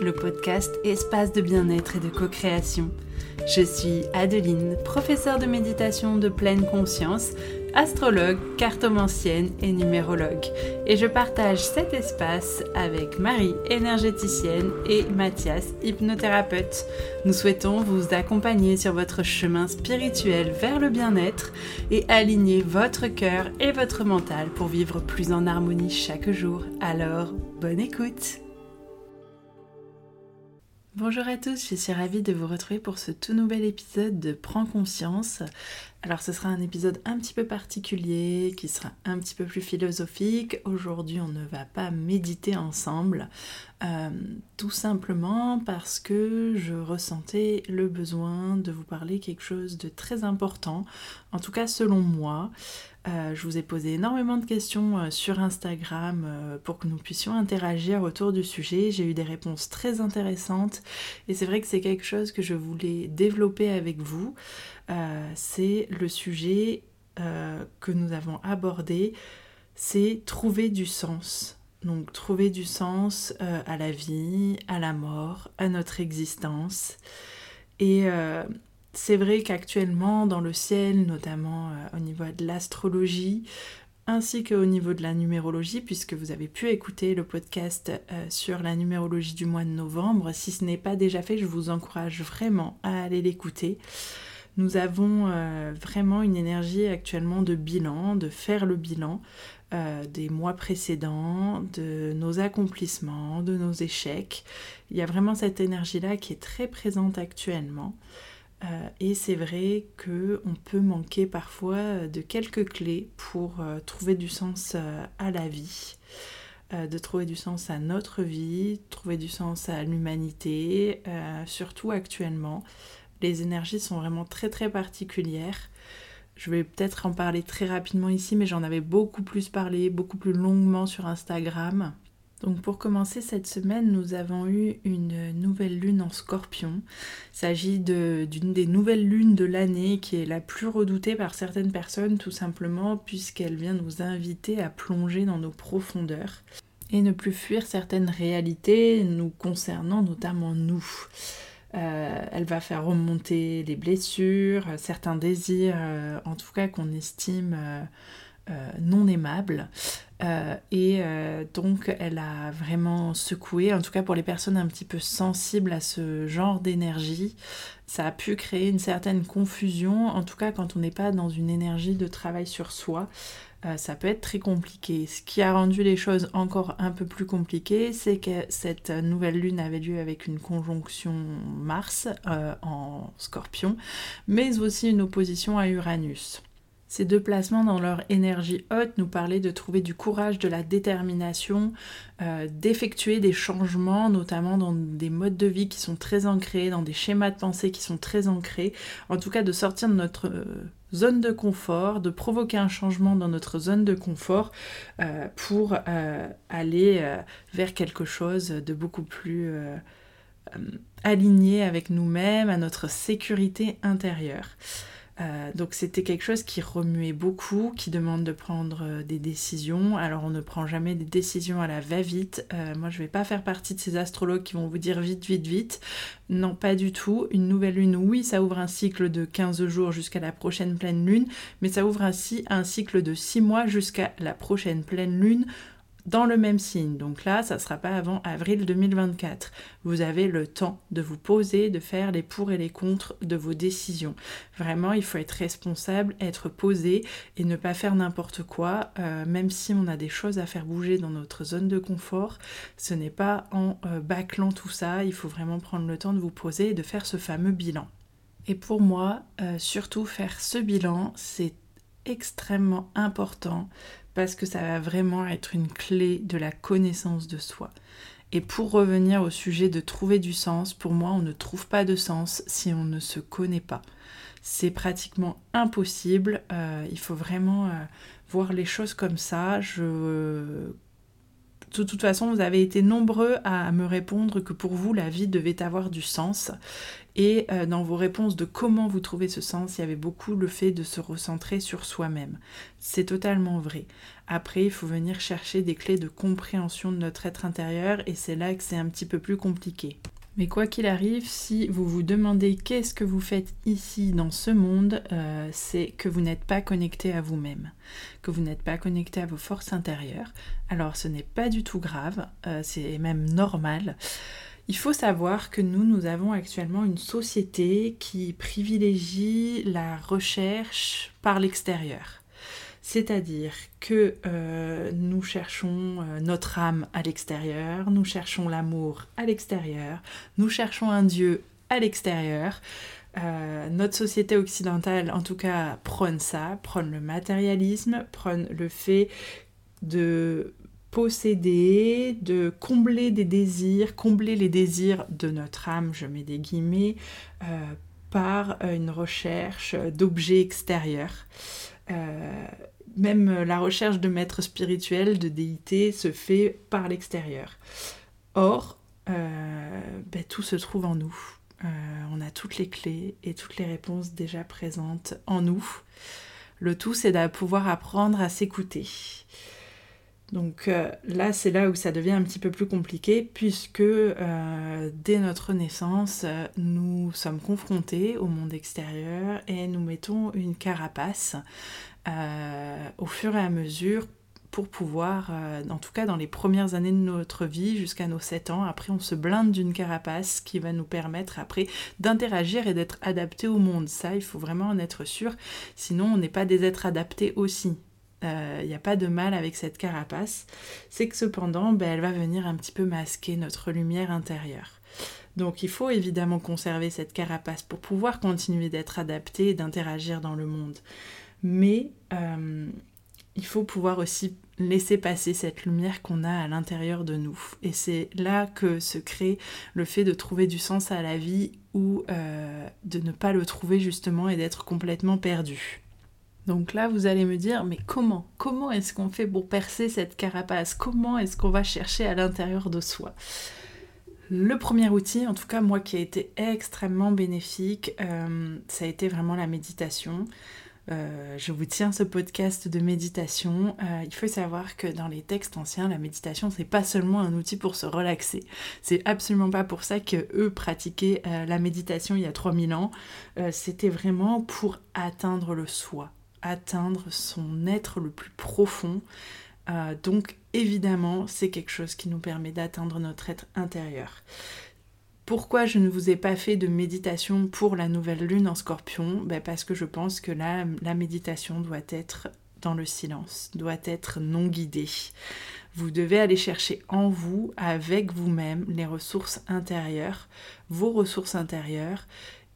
le podcast espace de bien-être et de co-création. Je suis Adeline, professeure de méditation de pleine conscience, astrologue, cartomancienne et numérologue. Et je partage cet espace avec Marie, énergéticienne, et Mathias, hypnothérapeute. Nous souhaitons vous accompagner sur votre chemin spirituel vers le bien-être et aligner votre cœur et votre mental pour vivre plus en harmonie chaque jour. Alors, bonne écoute Bonjour à tous, je suis ravie de vous retrouver pour ce tout nouvel épisode de Prends conscience. Alors ce sera un épisode un petit peu particulier, qui sera un petit peu plus philosophique. Aujourd'hui on ne va pas méditer ensemble, euh, tout simplement parce que je ressentais le besoin de vous parler quelque chose de très important, en tout cas selon moi. Euh, je vous ai posé énormément de questions euh, sur Instagram pour que nous puissions interagir autour du sujet. J'ai eu des réponses très intéressantes et c'est vrai que c'est quelque chose que je voulais développer avec vous. Euh, c'est le sujet euh, que nous avons abordé, c'est trouver du sens. Donc trouver du sens euh, à la vie, à la mort, à notre existence. Et c'est vrai qu'actuellement dans le ciel, notamment au niveau de l'astrologie, ainsi qu'au niveau de la numérologie, puisque vous avez pu écouter le podcast sur la numérologie du mois de novembre. Si ce n'est pas déjà fait, je vous encourage vraiment à aller l'écouter. Nous avons euh, vraiment une énergie actuellement de bilan, de faire le bilan euh, des mois précédents, de nos accomplissements, de nos échecs. Il y a vraiment cette énergie-là qui est très présente actuellement. Euh, et c'est vrai qu'on peut manquer parfois de quelques clés pour trouver du sens à la vie, de trouver du sens à notre vie, trouver du sens à l'humanité, surtout actuellement. Les énergies sont vraiment très très particulières. Je vais peut-être en parler très rapidement ici, mais j'en avais beaucoup plus parlé, beaucoup plus longuement sur Instagram. Donc pour commencer cette semaine, nous avons eu une nouvelle lune en scorpion. Il s'agit d'une des nouvelles lunes de l'année qui est la plus redoutée par certaines personnes tout simplement puisqu'elle vient nous inviter à plonger dans nos profondeurs et ne plus fuir certaines réalités nous concernant notamment nous. Euh, elle va faire remonter les blessures, certains désirs, euh, en tout cas qu'on estime euh, non aimables. et donc elle a vraiment secoué, en tout cas pour les personnes un petit peu sensibles à ce genre d'énergie, ça a pu créer une certaine confusion, en tout cas quand on n'est pas dans une énergie de travail sur soi. Euh, ça peut être très compliqué. Ce qui a rendu les choses encore un peu plus compliquées, c'est que cette nouvelle lune avait lieu avec une conjonction Mars euh, en scorpion, mais aussi une opposition à Uranus. Ces deux placements dans leur énergie haute nous parlaient de trouver du courage, de la détermination, euh, d'effectuer des changements, notamment dans des modes de vie qui sont très ancrés, dans des schémas de pensée qui sont très ancrés. En tout cas, de sortir de notre euh, zone de confort, de provoquer un changement dans notre zone de confort euh, pour aller vers quelque chose de beaucoup plus aligné avec nous-mêmes, à notre sécurité intérieure. Euh, donc c'était quelque chose qui remuait beaucoup, qui demande de prendre euh, des décisions. Alors on ne prend jamais des décisions à la va-vite. Euh, moi je vais pas faire partie de ces astrologues qui vont vous dire vite, vite, vite. Non, pas du tout. Une nouvelle lune, oui, ça ouvre un cycle de 15 jours jusqu'à la prochaine pleine lune, mais ça ouvre ainsi un cycle de 6 mois jusqu'à la prochaine pleine lune dans le même signe. Donc là, ça ne sera pas avant avril 2024. Vous avez le temps de vous poser, de faire les pour et les contre de vos décisions. Vraiment, il faut être responsable, être posé et ne pas faire n'importe quoi, euh, même si on a des choses à faire bouger dans notre zone de confort. Ce n'est pas en euh, bâclant tout ça, il faut vraiment prendre le temps de vous poser et de faire ce fameux bilan. Et pour moi, euh, surtout faire ce bilan, c'est extrêmement important parce que ça va vraiment être une clé de la connaissance de soi. Et pour revenir au sujet de trouver du sens, pour moi, on ne trouve pas de sens si on ne se connaît pas. C'est pratiquement impossible. Euh, il faut vraiment euh, voir les choses comme ça. Je De toute façon, vous avez été nombreux à me répondre que pour vous, la vie devait avoir du sens. Et euh, dans vos réponses de comment vous trouvez ce sens, il y avait beaucoup le fait de se recentrer sur soi-même. C'est totalement vrai. Après, il faut venir chercher des clés de compréhension de notre être intérieur et c'est là que c'est un petit peu plus compliqué. Mais quoi qu'il arrive, si vous vous demandez qu'est-ce que vous faites ici dans ce monde, euh, c'est que vous n'êtes pas connecté à vous-même, que vous n'êtes pas connecté à vos forces intérieures. Alors ce n'est pas du tout grave, euh, c'est même normal. Il faut savoir que nous, nous avons actuellement une société qui privilégie la recherche par l'extérieur. C'est-à-dire que euh, nous cherchons euh, notre âme à l'extérieur, nous cherchons l'amour à l'extérieur, nous cherchons un Dieu à l'extérieur. Euh, notre société occidentale, en tout cas, prône ça, prône le matérialisme, prône le fait de posséder, de combler des désirs, combler les désirs de notre âme, je mets des guillemets, par une recherche d'objets extérieurs. Même la recherche de maîtres spirituels, de déités, se fait par l'extérieur. Or, euh, ben, tout se trouve en nous. Euh, on a toutes les clés et toutes les réponses déjà présentes en nous. Le tout, c'est de pouvoir apprendre à s'écouter. Donc là, c'est là où ça devient un petit peu plus compliqué, puisque dès notre naissance, nous sommes confrontés au monde extérieur et nous mettons une carapace euh, au fur et à mesure pour pouvoir, euh, en tout cas dans les premières années de notre vie, jusqu'à nos 7 ans, après on se blinde d'une carapace qui va nous permettre après d'interagir et d'être adapté au monde. Ça, il faut vraiment en être sûr, sinon on n'est pas des êtres adaptés aussi. Il euh, n'y a pas de mal avec cette carapace. C'est que cependant, ben, elle va venir un petit peu masquer notre lumière intérieure. Donc il faut évidemment conserver cette carapace pour pouvoir continuer d'être adapté et d'interagir dans le monde mais euh, il faut pouvoir aussi laisser passer cette lumière qu'on a à l'intérieur de nous. Et c'est là que se crée le fait de trouver du sens à la vie ou euh, de ne pas le trouver justement et d'être complètement perdu. Donc là, vous allez me dire, mais comment? Comment est-ce qu'on fait pour percer cette carapace? Comment est-ce qu'on va chercher à l'intérieur de soi? Le premier outil, en tout cas moi qui a été extrêmement bénéfique, euh, ça a été vraiment la méditation. Euh, je vous tiens ce podcast de méditation. Euh, il faut savoir que dans les textes anciens, la méditation, c'est pas seulement un outil pour se relaxer. C'est absolument pas pour ça que eux pratiquaient euh, la méditation il y a 3000 ans. C'était vraiment pour atteindre le soi, atteindre son être le plus profond. donc évidemment, c'est quelque chose qui nous permet d'atteindre notre être intérieur. Pourquoi je ne vous ai pas fait de méditation pour la nouvelle lune en scorpion? Ben Parce que je pense que la, la méditation doit être dans le silence, doit être non guidée. Vous devez aller chercher en vous, avec vous-même, les ressources intérieures, vos ressources intérieures,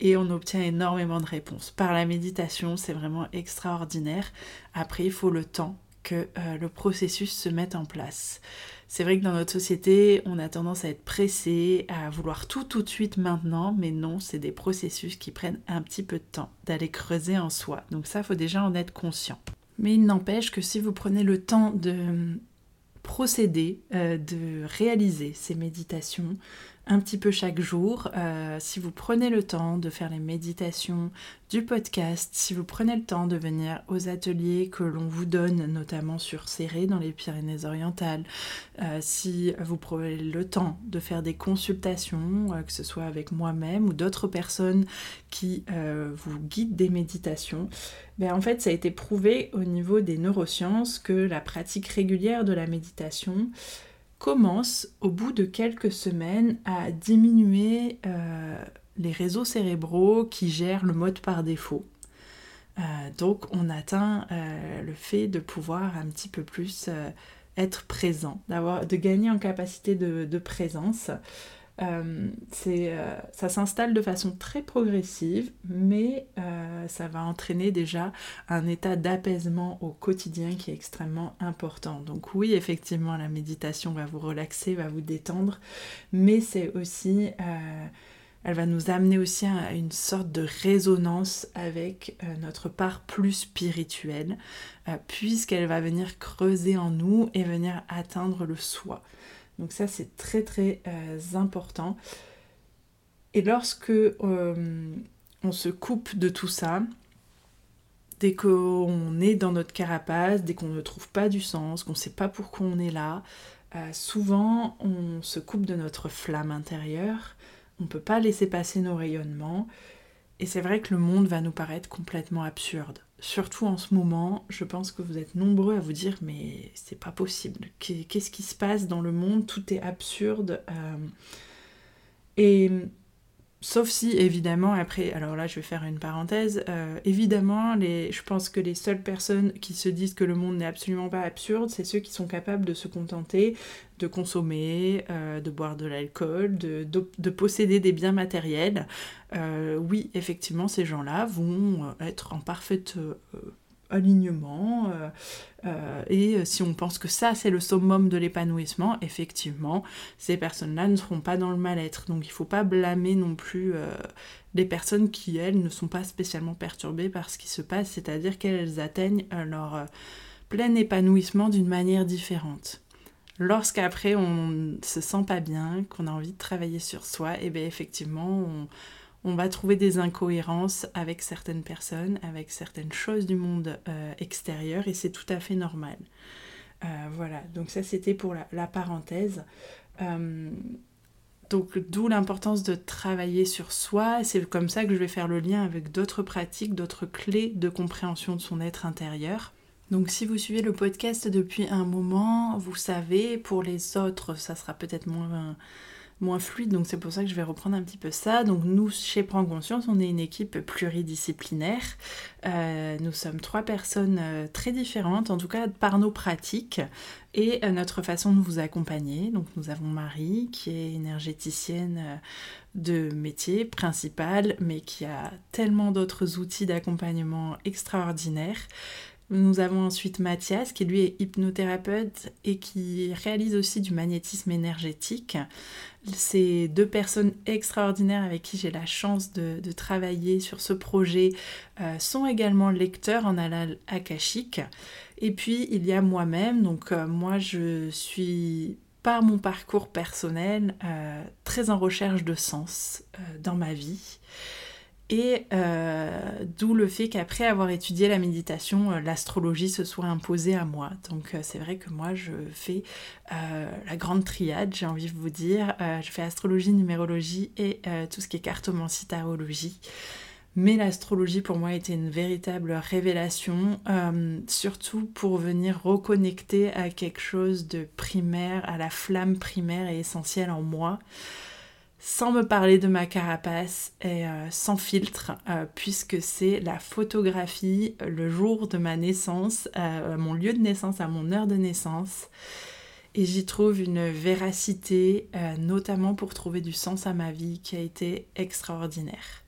et on obtient énormément de réponses. Par la méditation, c'est vraiment extraordinaire. Après, il faut le temps que euh, le processus se mette en place. C'est vrai que dans notre société, on a tendance à être pressé, à vouloir tout tout de suite maintenant, mais non, c'est des processus qui prennent un petit peu de temps d'aller creuser en soi. Donc ça, faut déjà en être conscient. Mais il n'empêche que si vous prenez le temps de procéder, euh, de réaliser ces méditations, un petit peu chaque jour. Euh, si vous prenez le temps de faire les méditations du podcast, si vous prenez le temps de venir aux ateliers que l'on vous donne, notamment sur Serré dans les Pyrénées-Orientales, euh, si vous prenez le temps de faire des consultations, euh, que ce soit avec moi-même ou d'autres personnes qui vous guident des méditations, ben en fait ça a été prouvé au niveau des neurosciences que la pratique régulière de la méditation commence au bout de quelques semaines à diminuer euh, les réseaux cérébraux qui gèrent le mode par défaut. Euh, donc on atteint euh, le fait de pouvoir un petit peu plus être présent, d'avoir, de gagner en capacité de présence. Euh, euh, ça s'installe de façon très progressive, mais euh, ça va entraîner déjà un état d'apaisement au quotidien qui est extrêmement important. Donc oui, effectivement, la méditation va vous relaxer, va vous détendre, mais c'est aussi Elle va nous amener aussi à une sorte de résonance avec notre part plus spirituelle, puisqu'elle va venir creuser en nous et venir atteindre le soi. Donc ça, c'est très très euh, important. Et lorsque on se coupe de tout ça, dès qu'on est dans notre carapace, dès qu'on ne trouve pas du sens, qu'on ne sait pas pourquoi on est là, souvent on se coupe de notre flamme intérieure on ne peut pas laisser passer nos rayonnements. Et c'est vrai que le monde va nous paraître complètement absurde. Surtout en ce moment, je pense que vous êtes nombreux à vous dire mais c'est pas possible. Qu'est-ce qui se passe dans le monde? Tout est absurde. Euh. Et Sauf si, évidemment, après, alors là je vais faire une parenthèse, euh, évidemment, je pense que les seules personnes qui se disent que le monde n'est absolument pas absurde, c'est ceux qui sont capables de se contenter de consommer, euh, de boire de l'alcool, de, de, posséder des biens matériels. Euh, oui, effectivement, ces gens-là vont être en parfaite alignement. Euh, euh, et si on pense que ça, c'est le summum de l'épanouissement, effectivement, ces personnes-là ne seront pas dans le mal-être. Donc il ne faut pas blâmer non plus euh, des personnes qui, elles, ne sont pas spécialement perturbées par ce qui se passe, c'est-à-dire qu'elles atteignent leur plein épanouissement d'une manière différente. Lorsqu'après on se sent pas bien, qu'on a envie de travailler sur soi, et eh bien effectivement on on va trouver des incohérences avec certaines personnes, avec certaines choses du monde euh, extérieur, et c'est tout à fait normal. Euh, voilà, donc ça c'était pour la, parenthèse. Euh, donc d'où l'importance de travailler sur soi, c'est comme ça que je vais faire le lien avec d'autres pratiques, d'autres clés de compréhension de son être intérieur. Donc si vous suivez le podcast depuis un moment, vous savez, pour les autres, ça sera peut-être moins moins fluide, donc c'est pour ça que je vais reprendre un petit peu ça. Donc nous, chez Prends Conscience, on est une équipe pluridisciplinaire. Euh, nous sommes trois personnes euh, très différentes, en tout cas par nos pratiques et euh, notre façon de vous accompagner. Donc nous avons Marie, qui est énergéticienne de métier principal, mais qui a tellement d'autres outils d'accompagnement extraordinaires. Nous avons ensuite Mathias, qui lui est hypnothérapeute et qui réalise aussi du magnétisme énergétique. Ces deux personnes extraordinaires avec qui j'ai la chance de, travailler sur ce projet euh, sont également lecteurs en alal akashique. Et puis il y a moi-même, donc euh, moi je suis par mon parcours personnel euh, très en recherche de sens dans ma vie. Et euh, d'où le fait qu'après avoir étudié la méditation, euh, l'astrologie se soit imposée à moi. Donc euh, c'est vrai que moi je fais la grande triade, j'ai envie de vous dire. je fais astrologie, numérologie et tout ce qui est cartomancie, tarologie. Mais l'astrologie pour moi était une véritable révélation, surtout pour venir reconnecter à quelque chose de primaire, à la flamme primaire et essentielle en moi sans me parler de ma carapace et euh, sans filtre, euh, puisque c'est la photographie le jour de ma naissance, euh, mon lieu de naissance, à mon heure de naissance. Et j'y trouve une véracité, notamment pour trouver du sens à ma vie, qui a été extraordinaire.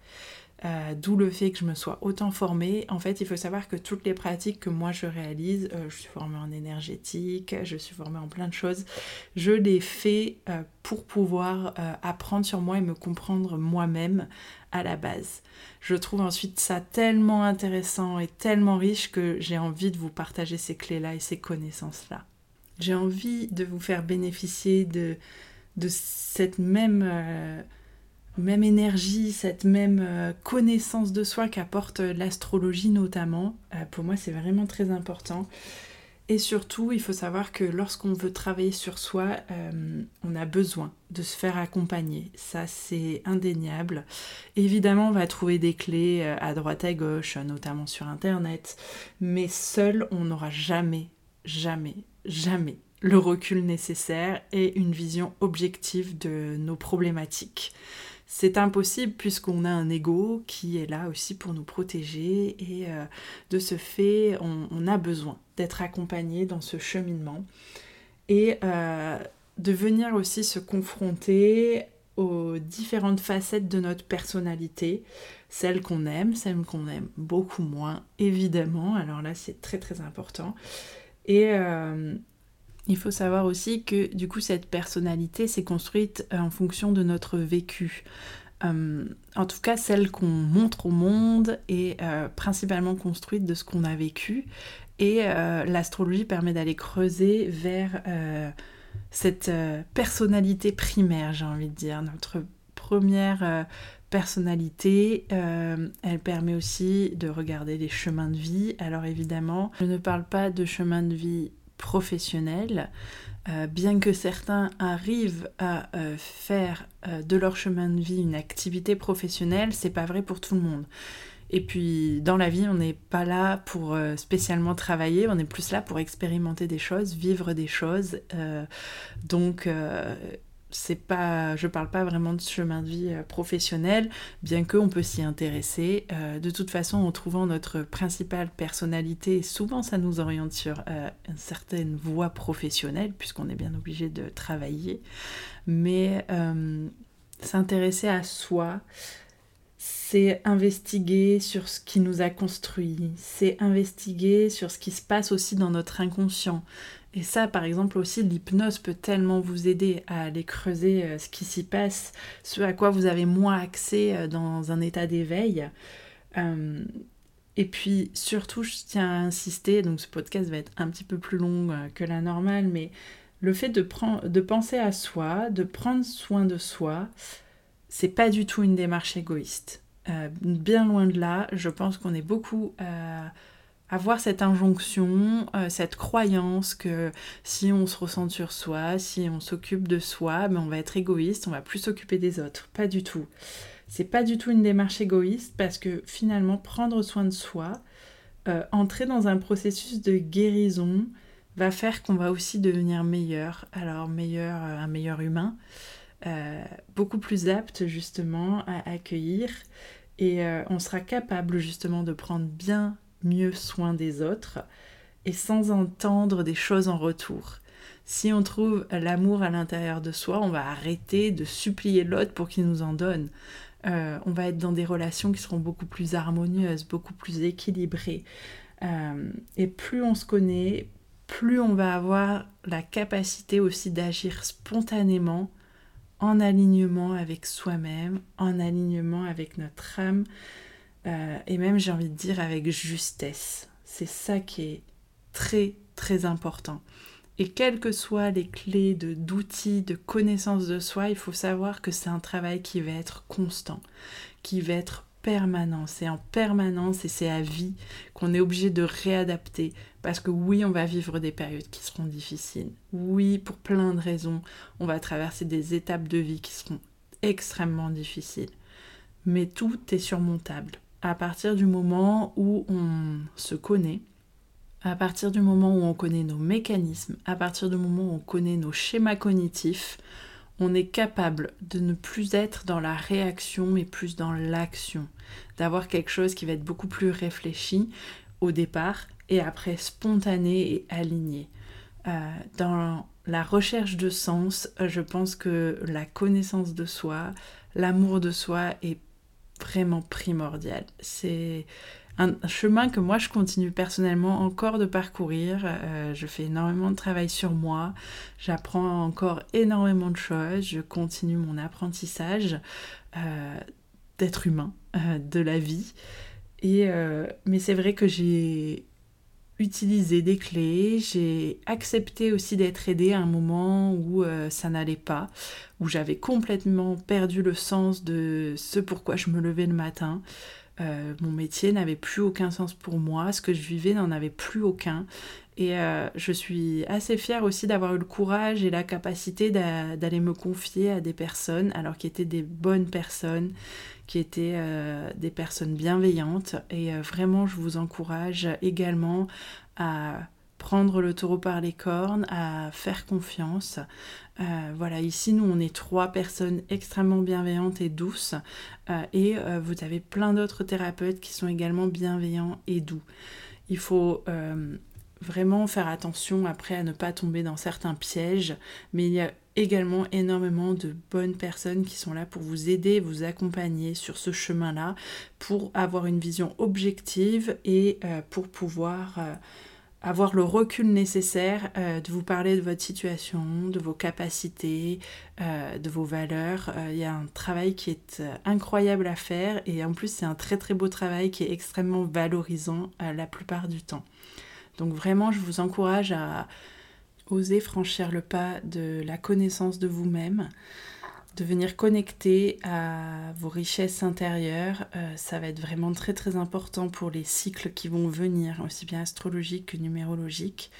Euh, d'où le fait que je me sois autant formée. En fait, il faut savoir que toutes les pratiques que moi je réalise, euh, je suis formée en énergétique, je suis formée en plein de choses, je les fais euh, pour pouvoir apprendre sur moi et me comprendre moi-même à la base. Je trouve ensuite ça tellement intéressant et tellement riche que j'ai envie de vous partager ces clés-là et ces connaissances-là. J'ai envie de vous faire bénéficier de, de cette même même énergie, cette même euh, connaissance de soi qu'apporte euh, l'astrologie notamment. Euh, pour moi, c'est vraiment très important. Et surtout, il faut savoir que lorsqu'on veut travailler sur soi, on a besoin de se faire accompagner. Ça, c'est indéniable. Évidemment, on va trouver des clés à droite à gauche, notamment sur Internet. Mais seul, on n'aura jamais, jamais, jamais le recul nécessaire et une vision objective de nos problématiques. C'est impossible puisqu'on a un ego qui est là aussi pour nous protéger et euh, de ce fait, on, a besoin d'être accompagné dans ce cheminement et euh, de venir aussi se confronter aux différentes facettes de notre personnalité, celles qu'on aime, celles qu'on aime beaucoup moins, évidemment. Alors là, c'est très très important. Et, euh, il faut savoir aussi que du coup cette personnalité s'est construite euh, en fonction de notre vécu. en tout cas celle qu'on montre au monde est principalement construite de ce qu'on a vécu et l'astrologie permet d'aller creuser vers cette personnalité primaire, j'ai envie de dire, notre première personnalité. Euh, elle permet aussi de regarder les chemins de vie. Alors évidemment, je ne parle pas de chemin de vie professionnel, euh, bien que certains arrivent à euh, faire de leur chemin de vie une activité professionnelle, c'est pas vrai pour tout le monde. Et puis dans la vie, on n'est pas là pour spécialement travailler, on est plus là pour expérimenter des choses, vivre des choses. donc c'est pas, je parle pas vraiment de chemin de vie euh, professionnel, bien qu'on peut s'y intéresser. Euh, de toute façon, en trouvant notre principale personnalité, souvent ça nous oriente sur euh, une certaine voie professionnelle, puisqu'on est bien obligé de travailler. Mais s'intéresser à soi, c'est investiguer sur ce qui nous a construit, c'est investiguer sur ce qui se passe aussi dans notre inconscient. Et ça, par exemple, aussi, l'hypnose peut tellement vous aider à aller creuser euh, ce qui s'y passe, ce à quoi vous avez moins accès euh, dans un état d'éveil. Euh, et puis, surtout, je tiens à insister, donc ce podcast va être un petit peu plus long que la normale, mais le fait de, penser à soi, de prendre soin de soi, c'est pas du tout une démarche égoïste. bien loin de là, je pense qu'on est beaucoup avoir cette injonction, euh, cette croyance que si on se ressent sur soi, si on s'occupe de soi, ben on va être égoïste, on va plus s'occuper des autres. Pas du tout. C'est pas du tout une démarche égoïste parce que finalement prendre soin de soi, euh, entrer dans un processus de guérison va faire qu'on va aussi devenir meilleur. Alors meilleur, euh, un meilleur humain, beaucoup plus apte justement à accueillir et on sera capable justement de prendre bien mieux soin des autres et sans entendre des choses en retour. Si on trouve l'amour à l'intérieur de soi, on va arrêter de supplier l'autre pour qu'il nous en donne. Euh, on va être dans des relations qui seront beaucoup plus harmonieuses, beaucoup plus équilibrées. Euh, et plus on se connaît, plus on va avoir la capacité aussi d'agir spontanément en alignement avec soi-même, en alignement avec notre âme, euh, et même j'ai envie de dire avec justesse. C'est ça qui est très très important. Et quelles que soient les clés de d'outils, de connaissances de soi, il faut savoir que c'est un travail qui va être constant, qui va être permanent. C'est en permanence et c'est à vie qu'on est obligé de réadapter. Parce que oui, on va vivre des périodes qui seront difficiles. Oui, pour plein de raisons, on va traverser des étapes de vie qui seront extrêmement difficiles. Mais tout est surmontable à partir du moment où on se connaît, à partir du moment où on connaît nos mécanismes, à partir du moment où on connaît nos schémas cognitifs, on est capable de ne plus être dans la réaction mais plus dans l'action, d'avoir quelque chose qui va être beaucoup plus réfléchi au départ et après spontané et aligné. Euh, dans la recherche de sens, je pense que la connaissance de soi, l'amour de soi est vraiment primordial. C'est un chemin que moi je continue personnellement encore de parcourir. Euh, je fais énormément de travail sur moi. J'apprends encore énormément de choses. Je continue mon apprentissage euh, d'être humain, euh, de la vie. Et, mais c'est vrai que j'ai utilisé des clés, j'ai accepté aussi d'être aidée à un moment où ça n'allait pas, où j'avais complètement perdu le sens de ce pourquoi je me levais le matin. Euh, mon métier n'avait plus aucun sens pour moi, ce que je vivais n'en avait plus aucun. Et euh, je suis assez fière aussi d'avoir eu le courage et la capacité d'aller me confier à des personnes, alors qui étaient des bonnes personnes, qui étaient euh, des personnes bienveillantes. Et vraiment, je vous encourage également à prendre le taureau par les cornes, à faire confiance. Euh, voilà, ici, nous, on est trois personnes extrêmement bienveillantes et douces. Euh, et euh, vous avez plein d'autres thérapeutes qui sont également bienveillants et doux. Il faut vraiment faire attention après à ne pas tomber dans certains pièges, mais il y a également énormément de bonnes personnes qui sont là pour vous aider, vous accompagner sur ce chemin-là, pour avoir une vision objective et pour pouvoir avoir le recul nécessaire euh, de vous parler de votre situation, de vos capacités, euh, de vos valeurs. Euh, il y a un travail qui est incroyable à faire et en plus c'est un très très beau travail qui est extrêmement valorisant la plupart du temps. Donc vraiment je vous encourage à oser franchir le pas de la connaissance de vous-même, devenir connecté à vos richesses intérieures, euh, ça va être vraiment très très important pour les cycles qui vont venir, aussi bien astrologiques que numérologiques.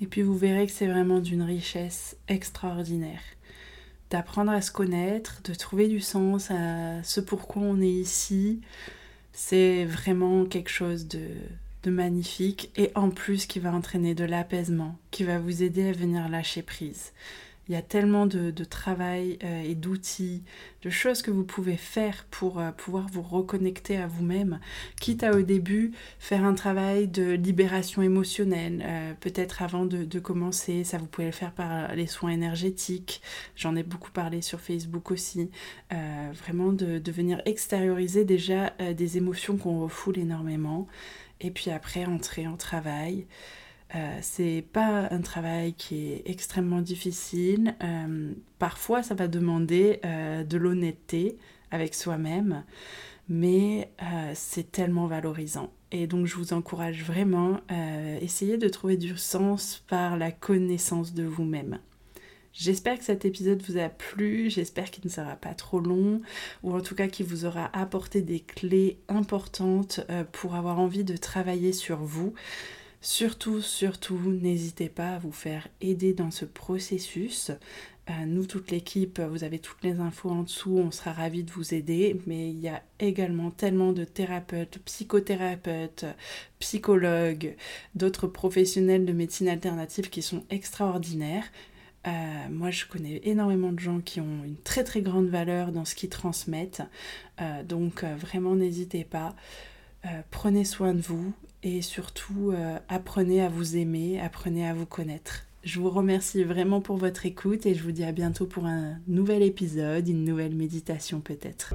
Et puis vous verrez que c'est vraiment d'une richesse extraordinaire. D'apprendre à se connaître, de trouver du sens à ce pourquoi on est ici, c'est vraiment quelque chose de, de magnifique et en plus qui va entraîner de l'apaisement, qui va vous aider à venir lâcher prise. Il y a tellement de, travail euh, et d'outils, de choses que vous pouvez faire pour euh, pouvoir vous reconnecter à vous-même, quitte à au début faire un travail de libération émotionnelle, euh, peut-être avant de, commencer, ça vous pouvez le faire par les soins énergétiques, j'en ai beaucoup parlé sur Facebook aussi, vraiment de, de, venir extérioriser déjà des émotions qu'on refoule énormément, et puis après entrer en travail. Euh, c'est pas un travail qui est extrêmement difficile. Euh, parfois, ça va demander euh, de l'honnêteté avec soi-même, mais c'est tellement valorisant. Et donc, je vous encourage vraiment à essayer de trouver du sens par la connaissance de vous-même. J'espère que cet épisode vous a plu, j'espère qu'il ne sera pas trop long, ou en tout cas qu'il vous aura apporté des clés importantes pour avoir envie de travailler sur vous. Surtout, surtout, n'hésitez pas à vous faire aider dans ce processus. Euh, nous, toute l'équipe, vous avez toutes les infos en dessous, on sera ravis de vous aider, mais il y a également tellement de thérapeutes, psychothérapeutes, psychologues, d'autres professionnels de médecine alternative qui sont extraordinaires. Euh, moi, je connais énormément de gens qui ont une très très grande valeur dans ce qu'ils transmettent, euh, donc vraiment n'hésitez pas. prenez soin de vous et surtout euh, apprenez à vous aimer, apprenez à vous connaître. Je vous remercie vraiment pour votre écoute et je vous dis à bientôt pour un nouvel épisode, une nouvelle méditation peut-être.